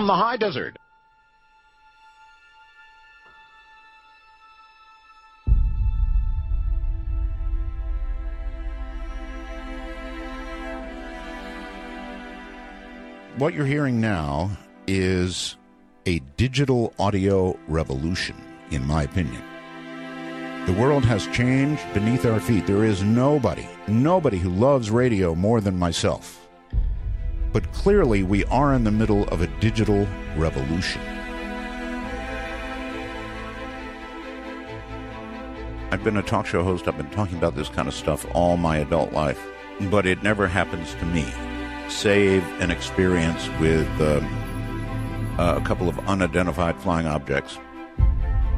from the high desert. What you're hearing now is a digital audio revolution, in my opinion. The world has changed beneath our feet. There is nobody, nobody who loves radio more than myself. But clearly, we are in the middle of a digital revolution. I've been a talk show host. I've been talking about this kind of stuff all my adult life, but it never happens to me, save an experience with um, a couple of unidentified flying objects.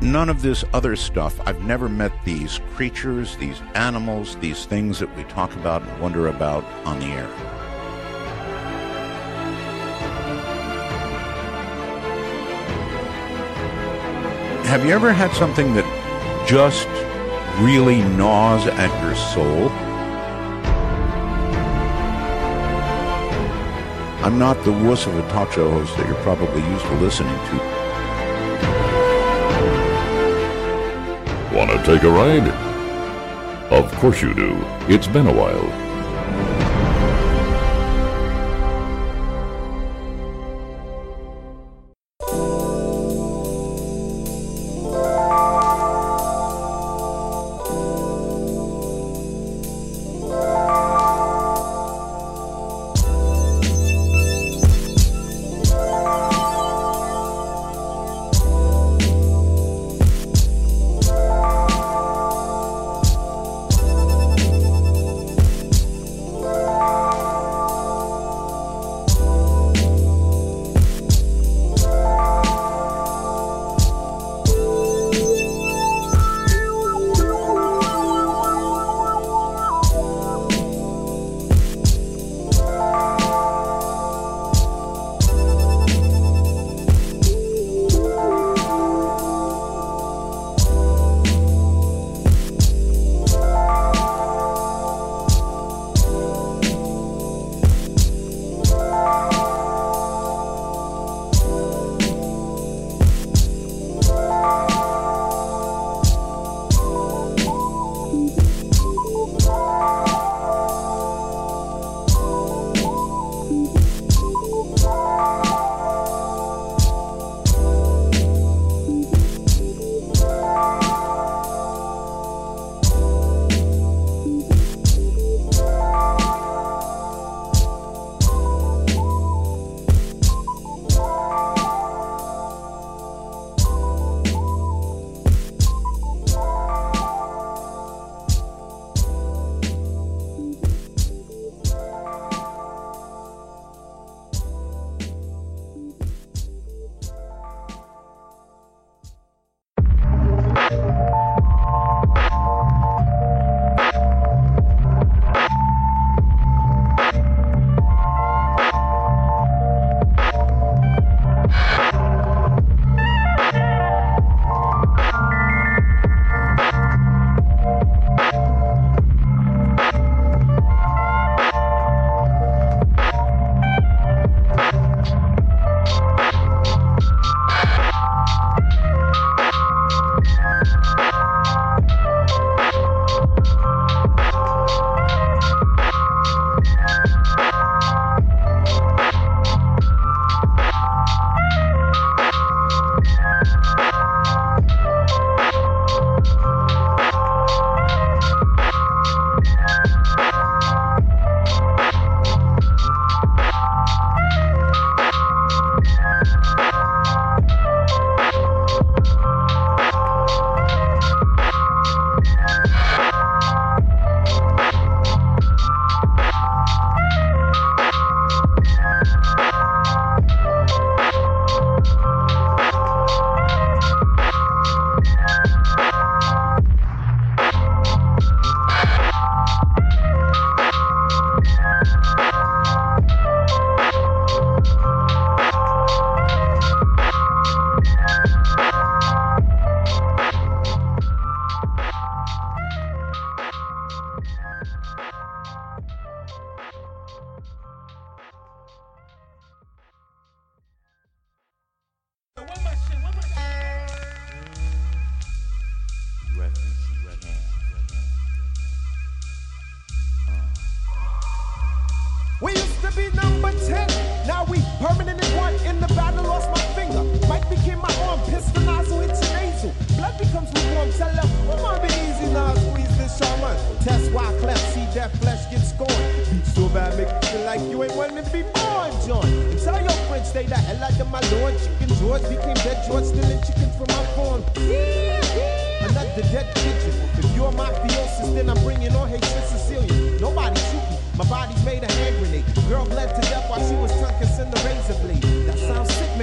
None of this other stuff. I've never met these creatures, these animals, these things that we talk about and wonder about on the air. Have you ever had something that just really gnaws at your soul? I'm not the wuss of a talk show host that you're probably used to listening to. Want to take a ride? Of course you do. It's been a while.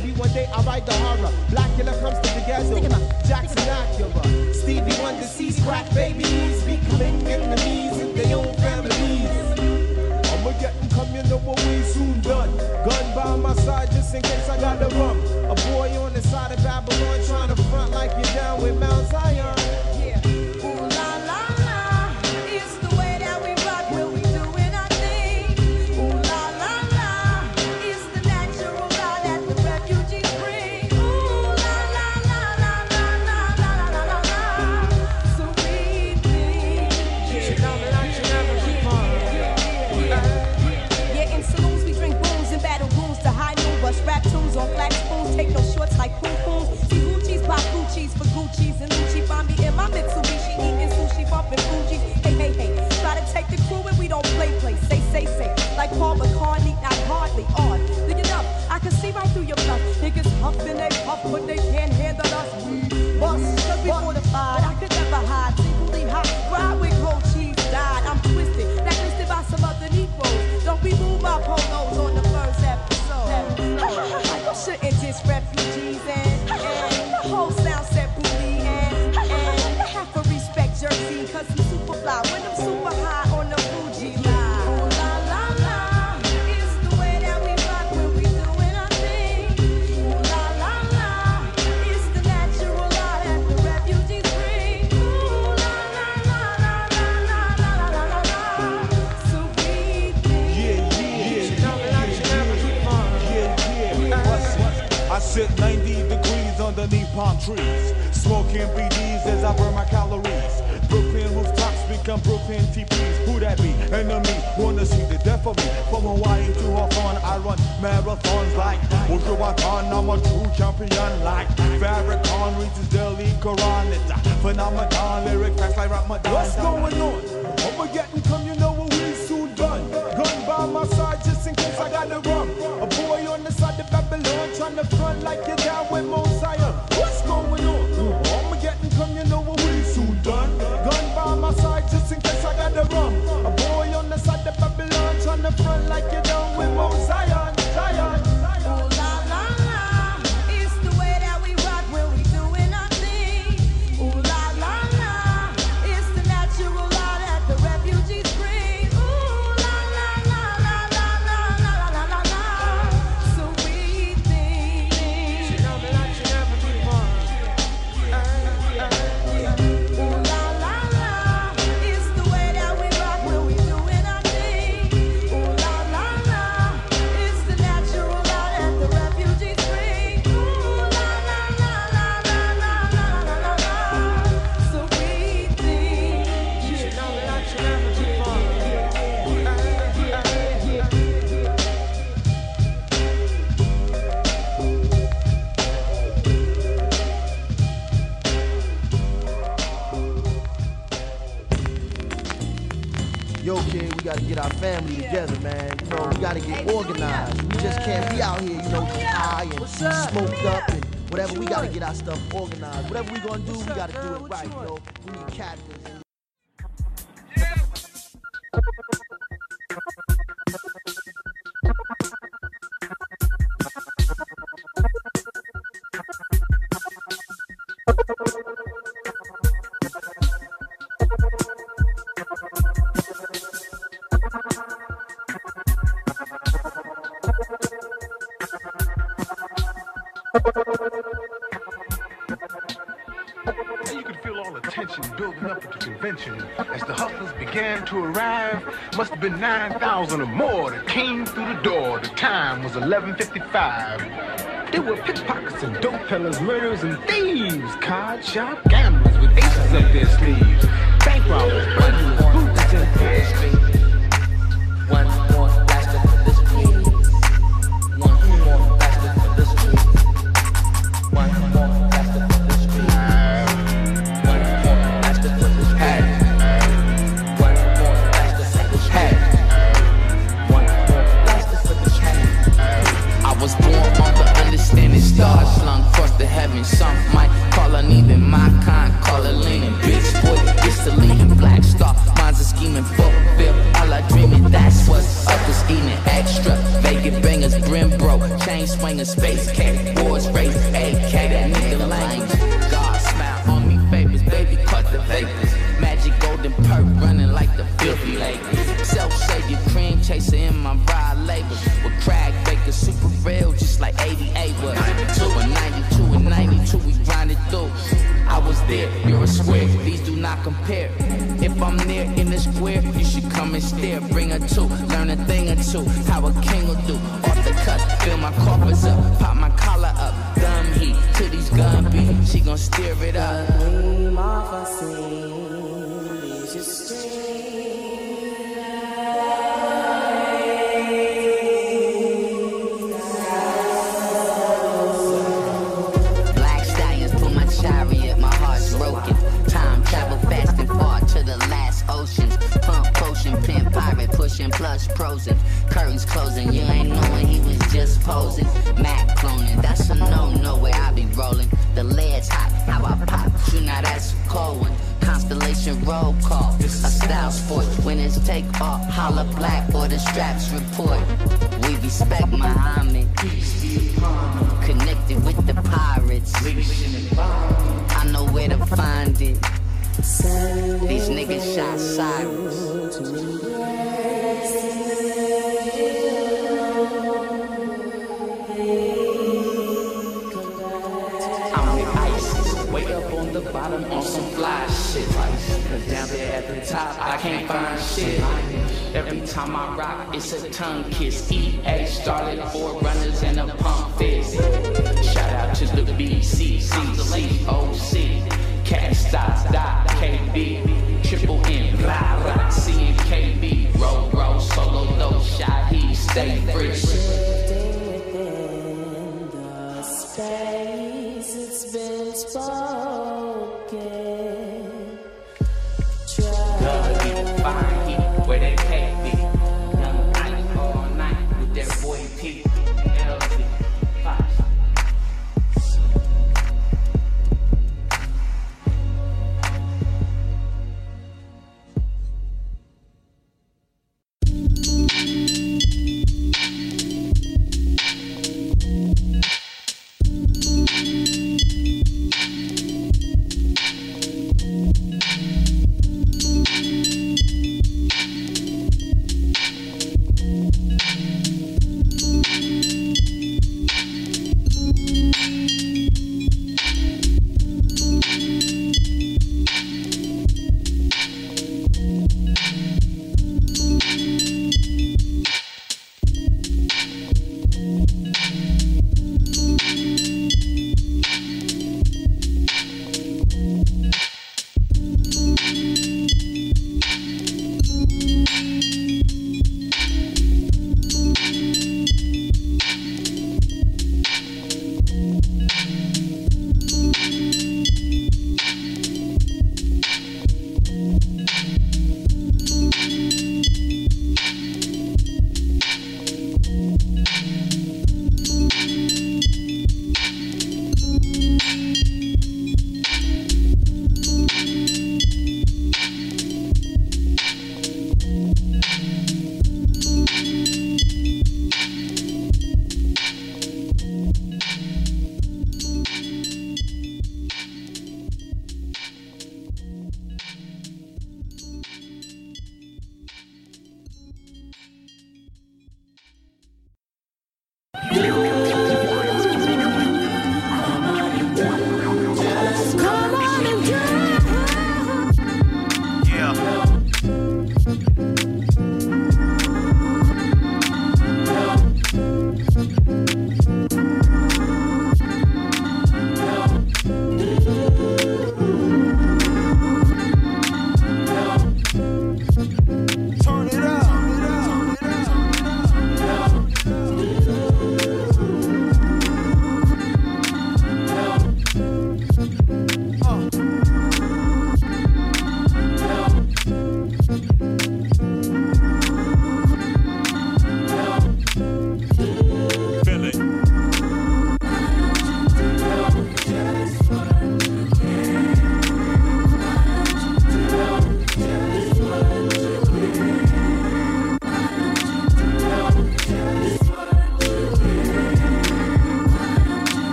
Maybe one day I'll write the horror. Black Blackula comes to the ghetto. Jackson Acura. Stevie Wonder sees crack babies becoming enemies in their own families. I'ma get them know what we soon done. Gun by my side just in case I got the rum. A boy on the side of Babylon trying to front like you're down with Mount Zion. up in the palm trees, smoking BDs as I burn my calories. Brooklyn rooftops become Brooklyn TPs. Who that be? Enemy wanna see the death of me. From Hawaii to Hawthorne, I run marathons like Ultrawaton. I'm a true champion like Farrakhan reads his daily Quran. It's a phenomenon, lyric facts like Ramadan. What's going on? And come, you know what we soon done. Gun by my side just in case I got the rum. A boy on the side of Babylon trying to front like you're down with Mosiah. Gotta get our family together, man. You know, we gotta get organized. We just can't be out here, you know, just high and smoked up and whatever. We gotta get our stuff organized. Whatever we gonna do, we gotta do it right, you know. We need captains. At the convention as the hustlers began to arrive. Must have been 9,000 or more that came through the door. The time was 11:55. There were pickpockets and dope peddlers, murderers and thieves, card shop gamblers with aces up their sleeves, bank robbers, burglars, boots and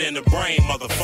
in the brain, motherfucker.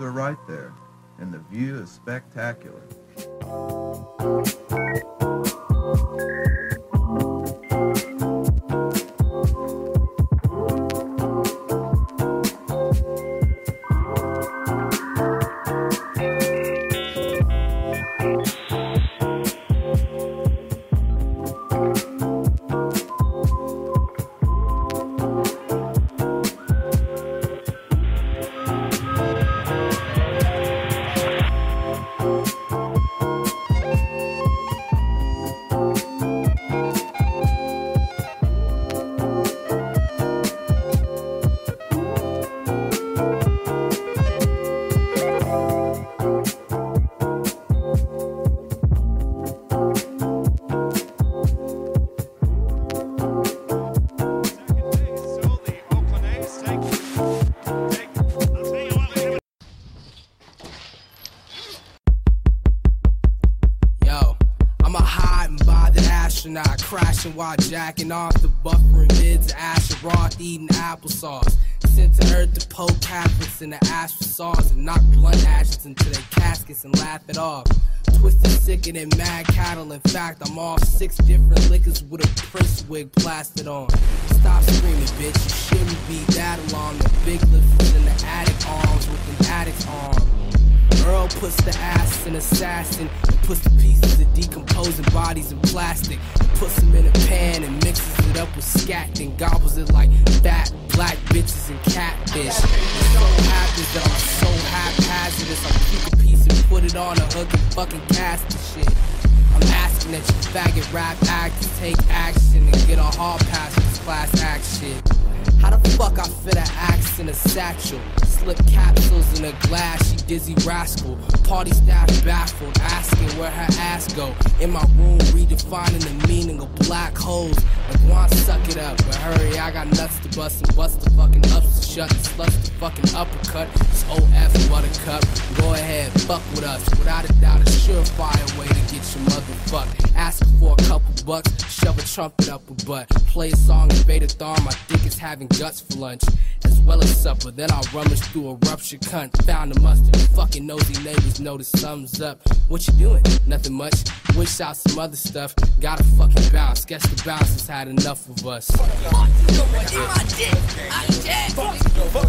Are right there, and the view is spectacular. While jacking off the buffering mids of Asheroth eating applesauce. Sent to Earth to poke Catholics in the ash saws and knock blunt ashes into their caskets and laugh it off. Twisted sicker than mad cattle. In fact, I'm off six different liquors with a prince wig plastered on. Stop screaming, bitch. You shouldn't be that alarmed. The big lift in the attic arms with an addict's arm. Earl puts the ass in assassin and puts the pieces of decomposing bodies in plastic. Puts them in a pan and mixes it up with scat, then gobbles it like fat black bitches and catfish. It so happens that I'm so haphazardous. I pick a piece and put it on a hook and fucking cast the shit. I'm asking that you faggot rap actors take action and get a hall pass this class act shit. How the fuck I fit an axe in a satchel? Slip capsules in a glass, she Dizzee Rascal. Party staff baffled, asking where her ass go. In my room, redefining the meaning of black holes. Like, want suck it up, but hurry, I got nuts to bust and bust the fucking ups to shut and sluts the fucking uppercut. It's OF buttercup. Go ahead, fuck with us. Without a doubt, a surefire way to get your motherfucked. Ask for a couple bucks, shove a trumpet up a butt. Play a song in beta thorn, my dick is having guts for lunch. As well as supper, then I'll rummage through a ruptured cunt. Found the mustard, fucking nosy neighbors know the sums up. What you doing? Nothing much. Wish out some other stuff. Gotta fucking bounce. Guess the bounce has had enough of us. Fuck you, my dick. I'm dead. Fuck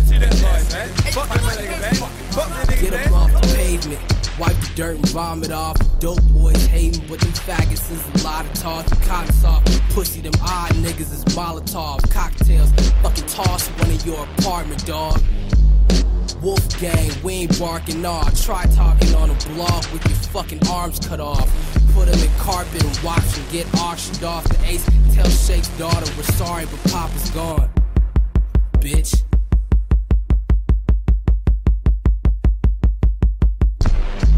you, that noise, man. Fuck that nigga, man. Fuck man. Get up off the pavement. Wipe the dirt and vomit off. Dope boys hating, but them faggots is a lot of talk. Cotton soft. Pussy, them odd niggas is Molotov. Cocktails. Fucking toss one in your apartment, dog. Wolfgang, we ain't barking off. Try talking on a blog with your fucking arms cut off. Put him in carpet and watch him get auctioned off. The ace tell Shake's daughter we're sorry, but Papa's gone. Bitch.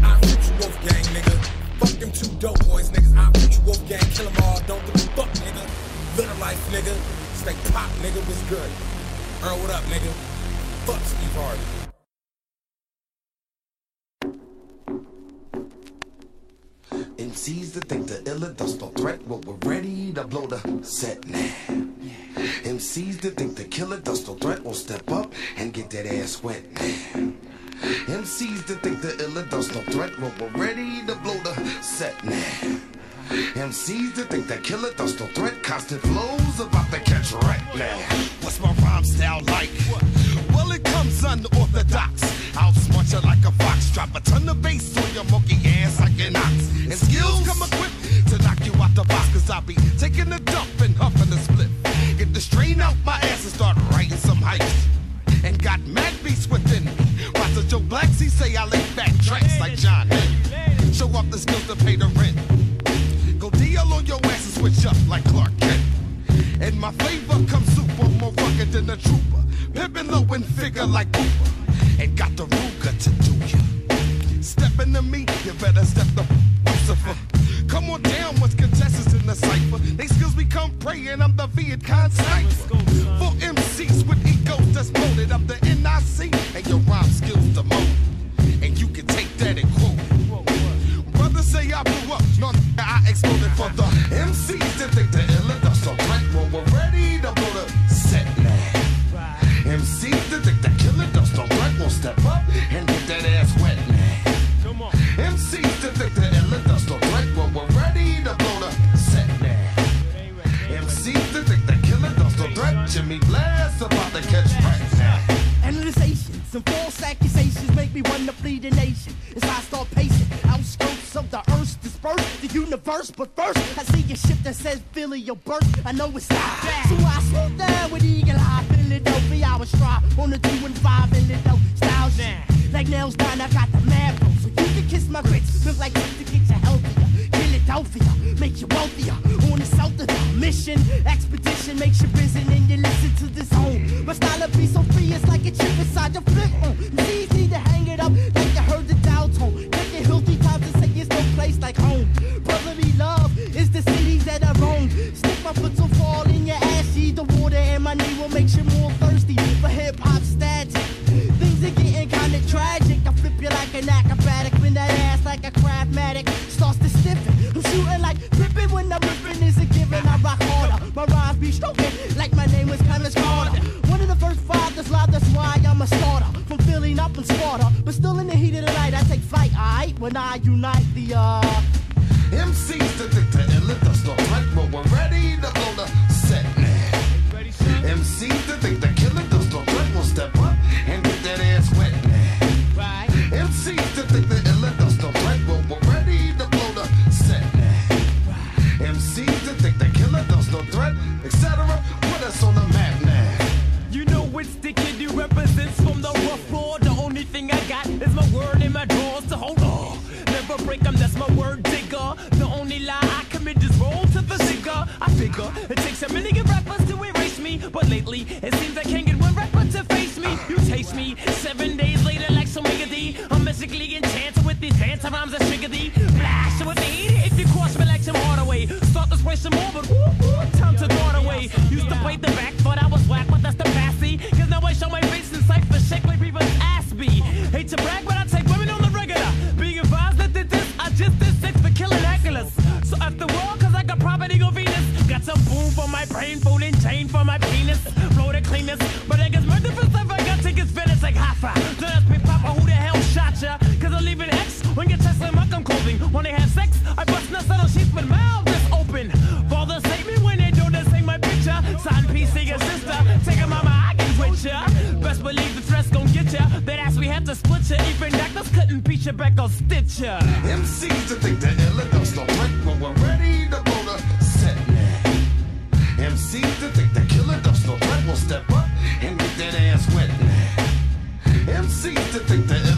I put you Wolfgang, nigga. Fuck them two dope boys, niggas. I kill them all. Don't give a fuck, nigga. Life, nigga. Stay pop, nigga. What's good? Earl, what up, nigga? Fuck Steve Harvey. That think the illa does no threat, well we're ready to blow the set now. MCs to think the killer does no threat will step up and get that ass wet now. MCs to think the illa does no threat, well we're ready to blow the set now. MCs that think they kill it, those still threat constant flows about to catch right now. What's my rhyme style like? Well, it comes unorthodox. I'll smart you like a fox, drop a ton of bass on your monkey ass like an ox. And skills come equipped to knock you out the box, cause I'll be taking a dump and huffing a split. Get the strain out my ass and start writing some hypes. And got mad beats within. Watch the Joe Blacks, say I lay back tracks like John. Show off the skills to pay the rent. my flavor comes super more rugged than a trooper. Pippin' low and figure like Cooper. And got the Ruger to do ya. Steppin' to me, you better step the Lucifer. Come on down, what's contestants in the cipher? They skills become prey, and I'm the Viet Cong sniper. Four MCs with egos that's. I'm the but first, I see a ship that says Philly, your birth. I know it's not that. So I slow down with Eagle Eye, Philadelphia. I was try on the two and five in the dope styles. Like nails down, I got Moving that ass like a craftmatic starts to stiffen. I'm shooting like ripping when I'm ripping is a given. I rock harder. My rhymes be stroking like my name was Kevin Carter. One of the first five that's live, that's why I'm a starter. From Philly, not from Sparta. But still in the heat of the night, I take flight, alright? When I unite the, uh... MCs to the and let us start right, but we're ready to blow the set. Ready, MCs, to think the get you back on Stitcher. MCs to think the illness don't break when we're ready to go to set. MCs to think they're killer dust no we'll step up and get that ass wet. MCs to think the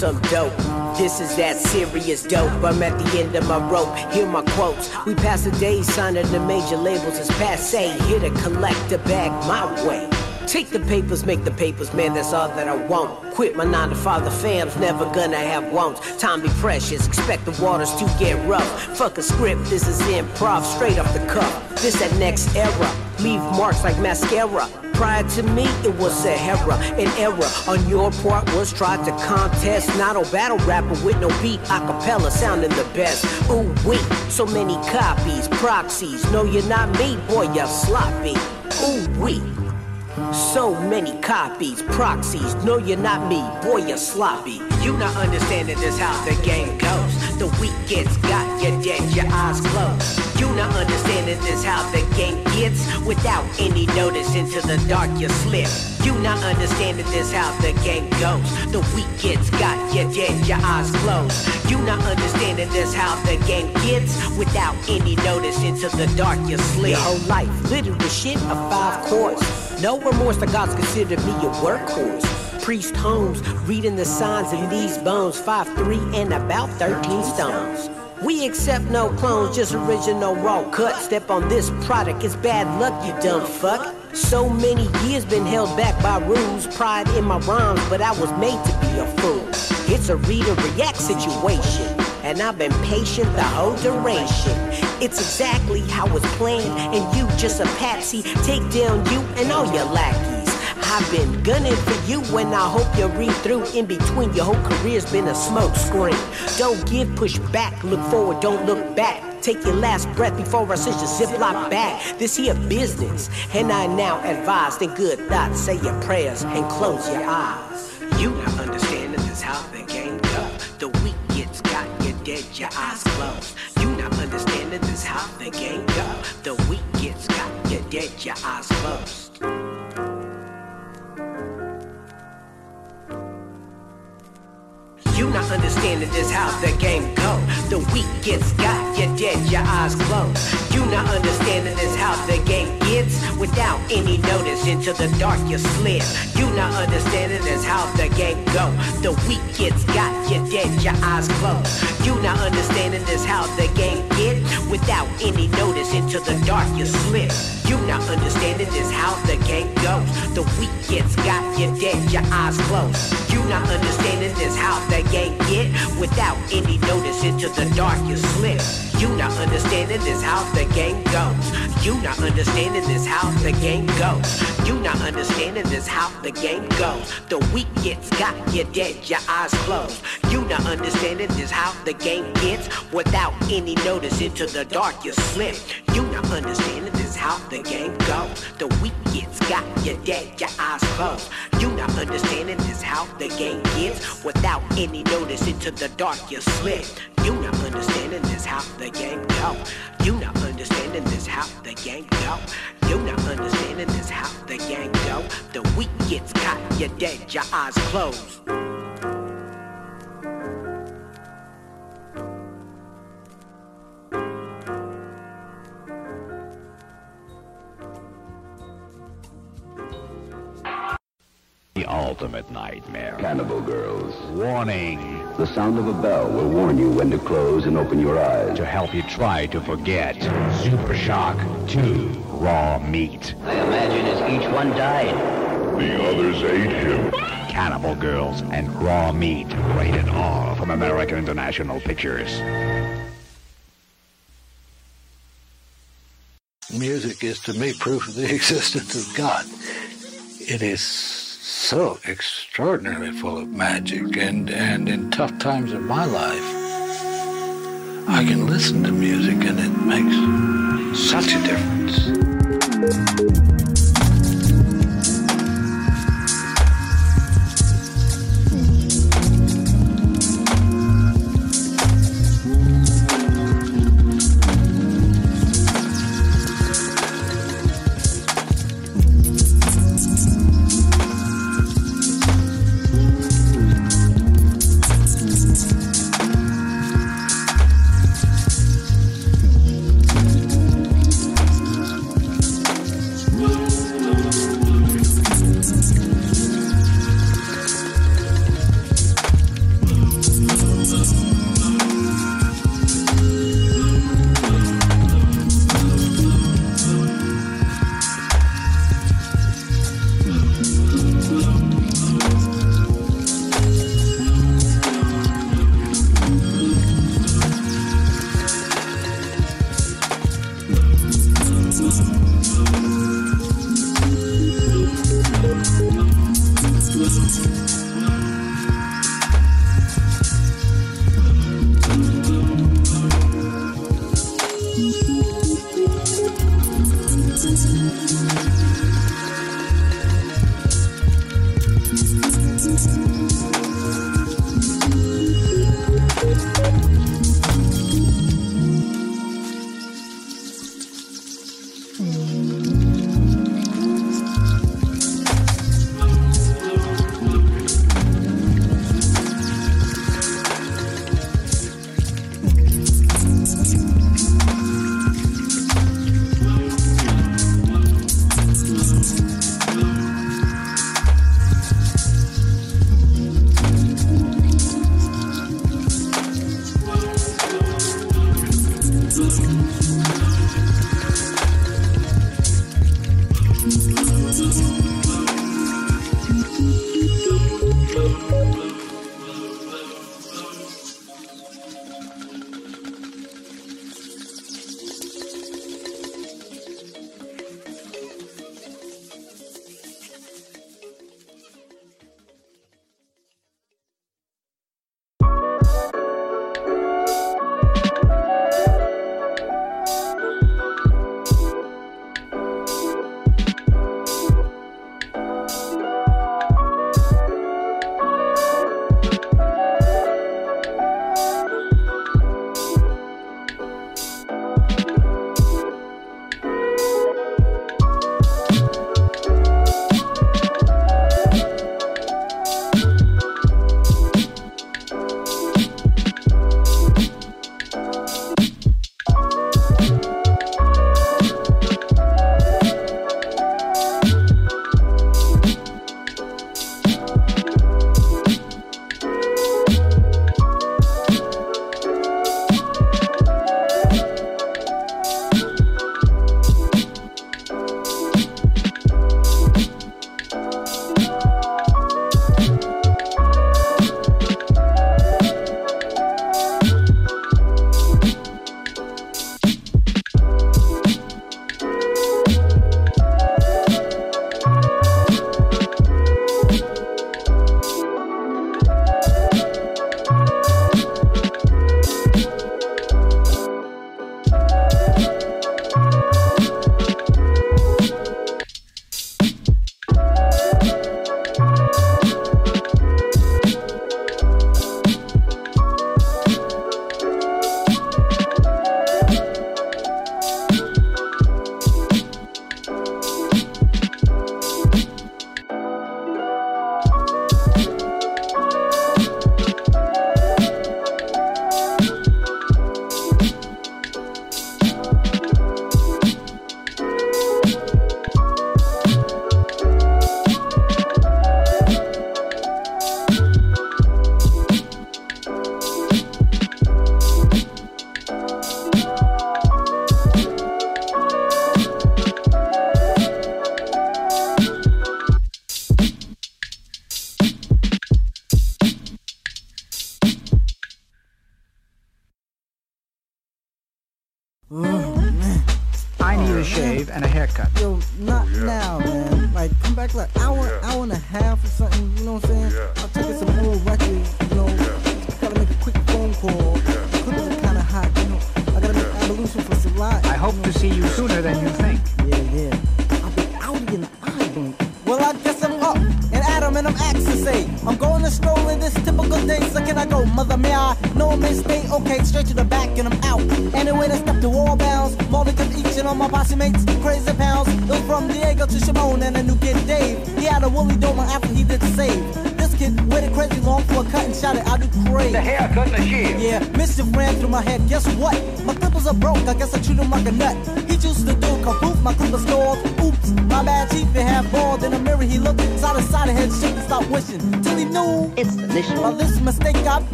some dope. This is that serious dope. I'm at the end of my rope. Hear my quotes. We pass the day signing the major labels as passe. Here to collect the bag my way. Take the papers, make the papers, man, that's all that I want. Quit my nine to five, the fam's never gonna have wants. Time be precious, expect the waters to get rough. Fuck a script, this is improv, straight off the cuff. This that next era, leave marks like mascara. Prior to me, it was a Sahara. An error on your part was tried to contest. Not a battle rapper with no beat, acapella sounding the best. Ooh, wait, so many copies, proxies. No, you're not me, boy, you're sloppy. Ooh, wait. So many copies, proxies. No, you're not me, boy, you're sloppy. You not understanding this how the game goes. The weak gets got, you're dead, your eyes closed. You not understanding this how the game gets. Without any notice into the dark you slip. You not understanding this how the game goes. The weak gets got, you're dead, your eyes closed. You not understanding this how the game gets. Without any notice into the dark you slip. Your whole life with shit of five chords. No remorse, the gods consider me a workhorse. Priest Holmes, reading the signs in these bones, 5'3 and about 13 stones. We accept no clones, just original raw cut. Step on this product, it's bad luck, you dumb fuck. So many years been held back by rules, pride in my rhymes, but I was made to be a fool. It's a read and react situation, and I've been patient the whole duration. It's exactly how it's planned, and you just a patsy. Take down you and all your lackeys. I've been gunning for you and I hope you read through. In between, your whole career's been a smoke screen. Don't give, push back, look forward, don't look back. Take your last breath before I send your ziploc back. This here business, and I now advise in good thoughts. Say your prayers and close your eyes. You not understanding this how the game you're your eyes closed. You not understanding this how the game go. The weak gets got, you're dead, your eyes closed. You not understanding this how the game go. The weak gets got, you're dead, your eyes closed. You not understanding this how the game gets without any notice into the dark you slid. You not understanding this how the game go. The weak gets got, you're dead, your eyes closed. You not understanding this how the game get without any notice into the dark you slid. You not understanding this how the game goes. The weak gets got, you're dead, your eyes closed. You not understanding this how the game get without any notice into the dark you slip. You not understanding this how the game goes. You not understanding this how the game goes. You not understanding this how the game goes. The weak gets got, you're dead, your eyes closed. You not understanding this how the game gets without any notice into the dark you slip. You not understanding this how the game goes. The weak gets got, you're dead, your eyes closed. You not understanding this how the game gets without any notice into the dark you slip. You not understanding this how the game go. You not understanding this how the game go. You not understanding this how the game go. The weak gets caught, you're dead, your eyes closed. The ultimate nightmare. Cannibal girls. Warning. The sound of a bell will warn you when to close and open your eyes. To help you try to forget. Super Shock 2. Raw meat. I imagine as each one died. The others ate him. Cannibal Girls and Raw Meat. Rated R from American International Pictures. Music is to me proof of the existence of God. It is so extraordinarily full of magic, and, and in tough times of my life, I can listen to music and it makes such a difference.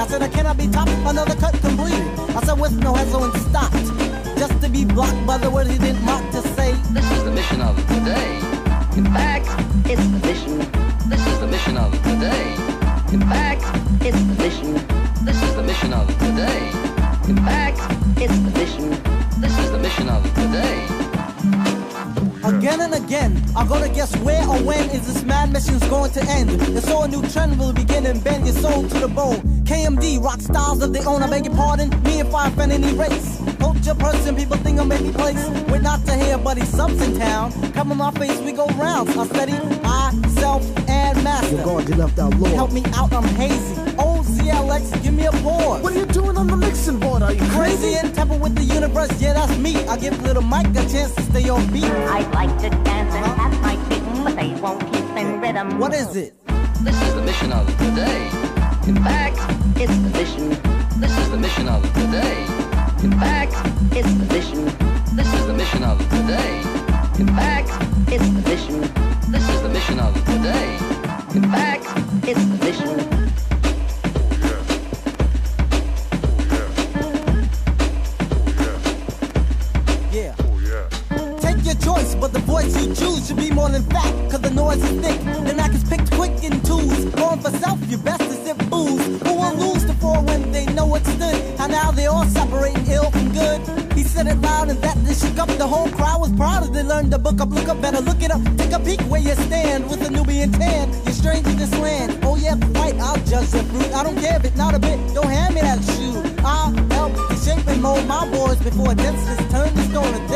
I said I cannot be top, another cut complete. I said with no hesitant stopped, just to be blocked by the word he didn't want to say. This is the mission of today. In fact, it's the mission. This is the mission of today. In fact, it's the mission. This is the mission of today. In fact, it's the mission. This is the mission of today. Again and again, I gotta guess where or when is this mad mission's going to end. And so a new trend will begin and bend your soul to the bone. KMD, rock styles of the owner, beg your pardon. Me and Fire Fan race. Hope your person, people think I'm any place. We're not to here, but it's in town. Cover my face, we go rounds. I study myself and master. You're guardian left out Lord. Help me out, I'm hazy. OZLX, give me a pause. What are you doing on the mixing board? Are you crazy? crazy and temper with the universe, yeah, that's me. I give little Mike a chance to stay on beat. I'd like to dance and have my feet, but they won't keep in rhythm. What is it? This is the mission of the day. In fact, it's the mission. This is the mission of the day. In fact, it's the mission. This is the mission of the day. In fact, it's the mission. This is the mission of the day. In fact, it's the mission. Yeah. Take your choice, but the voice you choose should be more than fact. Cause the noise is thick, the knack is picked quick in twos. Going for self, you best they all separating ill from good. He said it loud and that they shook up. The whole crowd was proud as they learned the book up. Look up, better look it up. Take a peek where you stand with a Nubian tan. You're strange in this land. Oh yeah, white, I'll judge your fruit. I don't care if it's not a bit. Don't hand me that shoe. I'll help to shape and mold my boys before densest turn to stone.